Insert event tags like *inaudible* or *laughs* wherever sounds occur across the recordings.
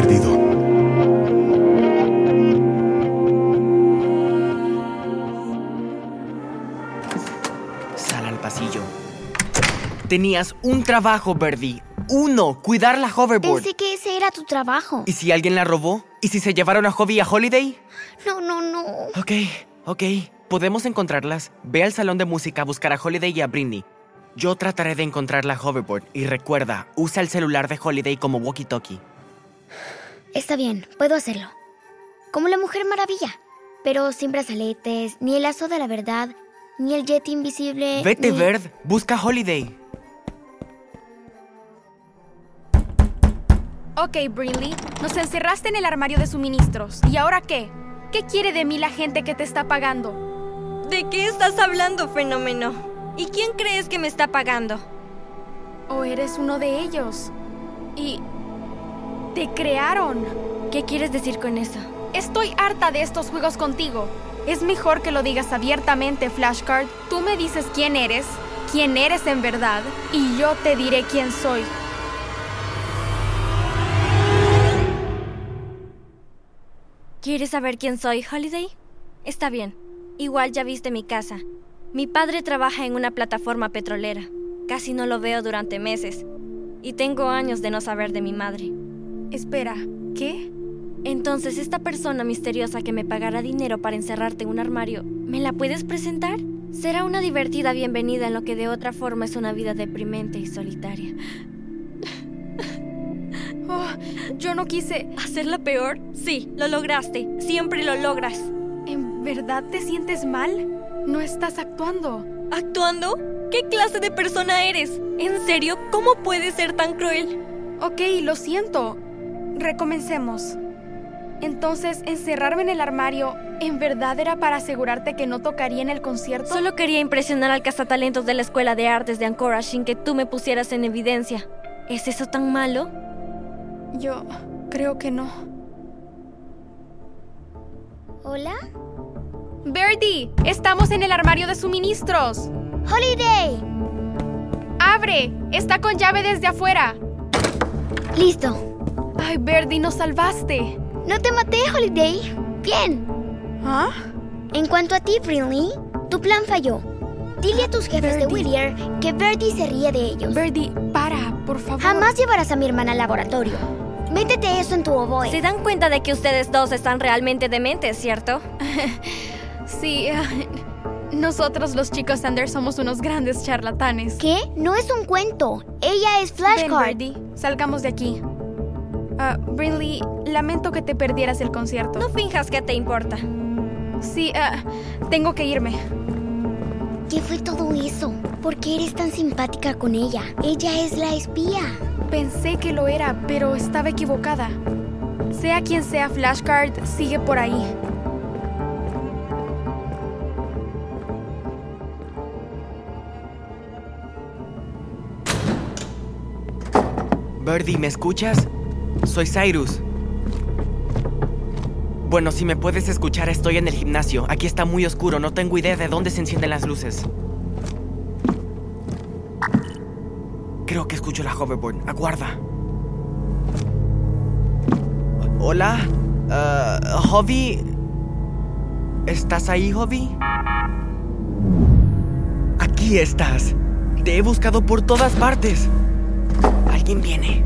Perdido. Sal al pasillo. Tenías un trabajo, Birdie. Uno, cuidar la hoverboard. Pensé que ese era tu trabajo. ¿Y si alguien la robó? ¿Y si se llevaron a Hobby a Holiday? No, no, no. Ok, ok. Podemos encontrarlas. Ve al salón de música a buscar a Holiday y a Britney. Yo trataré de encontrar la hoverboard y recuerda, usa el celular de Holiday como walkie-talkie. Está bien, puedo hacerlo. Como la Mujer Maravilla. Pero sin brazaletes, ni el lazo de la verdad, ni el jet invisible. Vete, ni- Bird. Busca Holiday. Ok, Brinley, nos encerraste en el armario de suministros. ¿Y ahora qué? ¿Qué quiere de mí la gente que te está pagando? ¿De qué estás hablando, fenómeno? ¿Y quién crees que me está pagando? ¿O eres uno de ellos? Y... te crearon. ¿Qué quieres decir con eso? Estoy harta de estos juegos contigo. Es mejor que lo digas abiertamente, Flashcard. Tú me dices quién eres, quién eres en verdad, y yo te diré quién soy. ¿Quieres saber quién soy, Holiday? Está bien. Igual ya viste mi casa. Mi padre trabaja en una plataforma petrolera. Casi no lo veo durante meses. Y tengo años de no saber de mi madre. Espera, ¿qué? Entonces, esta persona misteriosa que me pagará dinero para encerrarte en un armario, ¿me la puedes presentar? Será una divertida bienvenida en lo que de otra forma es una vida deprimente y solitaria. *laughs* Oh, yo no quise... ¿Hacerla peor? Sí, lo lograste. Siempre lo logras. ¿En verdad te sientes mal? No estás actuando. ¿Actuando? ¿Qué clase de persona eres? ¿En serio? ¿Cómo puedes ser tan cruel? Ok, lo siento. Recomencemos. Entonces, encerrarme en el armario, ¿en verdad era para asegurarte que no tocaría en el concierto? Solo quería impresionar al cazatalentos de la Escuela de Artes de Ancora sin que tú me pusieras en evidencia. ¿Es eso tan malo? Yo creo que no. ¿Hola? Birdie, estamos en el armario de suministros. ¡Holiday! ¡Abre! Está con llave desde afuera. Listo. Ay, Birdie, nos salvaste. No te maté, Holiday. Bien. ¿Ah? En cuanto a ti, Brinley, tu plan falló. Dile a tus jefes de. Whittier que Birdie se ríe de ellos. Birdie, para, por favor. Jamás llevarás a mi hermana al laboratorio. Métete eso en tu oboe. Se dan cuenta de que ustedes dos están realmente dementes, ¿cierto? *laughs* Sí, nosotros los chicos Sanders somos unos grandes charlatanes. ¿Qué? No es un cuento. Ella es Ven, Flashcard. Birdie, salgamos de aquí. Ah, Brinley, lamento que te perdieras el concierto. No finjas que te importa. Sí, ah, tengo que irme. ¿Qué fue todo eso? ¿Por qué eres tan simpática con ella? Ella es la espía. Pensé que lo era, pero estaba equivocada. Sea quien sea Flashcard, sigue por ahí. Birdie, ¿me escuchas? Soy Cyrus. Bueno, si me puedes escuchar, estoy en el gimnasio. Aquí está muy oscuro, no tengo idea de dónde se encienden las luces. Creo que escucho la hoverboard. Aguarda. Hola. Ah, Hobby. ¿Estás ahí, Hobby? Aquí estás. Te he buscado por todas partes. Alguien viene.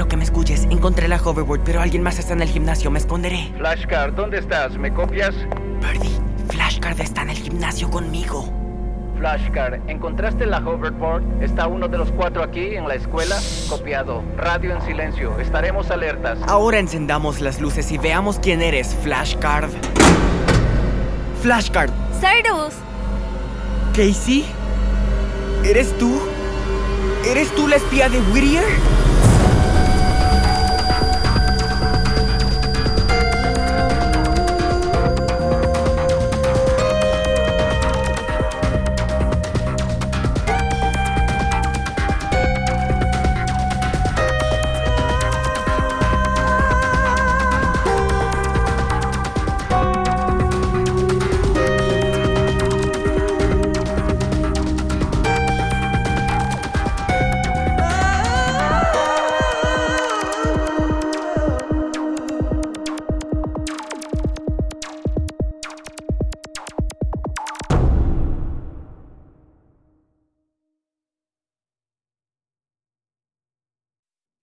Espero que me escuches. Encontré la hoverboard, pero alguien más está en el gimnasio. Me esconderé. Flashcard, ¿dónde estás? ¿Me copias? Birdie, Flashcard está en el gimnasio conmigo. Flashcard, ¿encontraste la hoverboard? ¿Está uno de los cuatro aquí en la escuela? Copiado. Radio en silencio. Estaremos alertas. Ahora encendamos las luces y veamos quién eres, Flashcard. Flashcard, Cyrus, Casey, ¿eres tú? ¿Eres tú la espía de Whittier?